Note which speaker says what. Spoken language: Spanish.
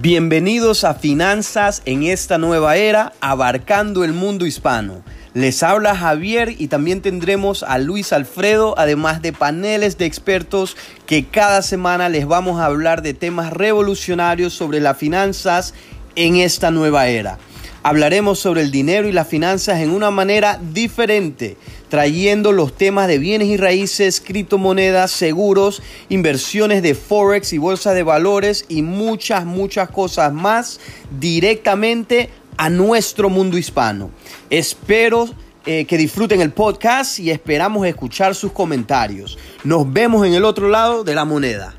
Speaker 1: Bienvenidos a Finanzas en esta nueva era, abarcando el mundo hispano. Les habla Javier y también tendremos a Luis Alfredo, además de paneles de expertos que cada semana les vamos a hablar de temas revolucionarios sobre las finanzas en esta nueva era. Hablaremos sobre el dinero y las finanzas en una manera diferente, trayendo los temas de bienes y raíces, criptomonedas, seguros, inversiones de forex y bolsa de valores y muchas, muchas cosas más directamente a nuestro mundo hispano. Espero eh, que disfruten el podcast y esperamos escuchar sus comentarios. Nos vemos en el otro lado de la moneda.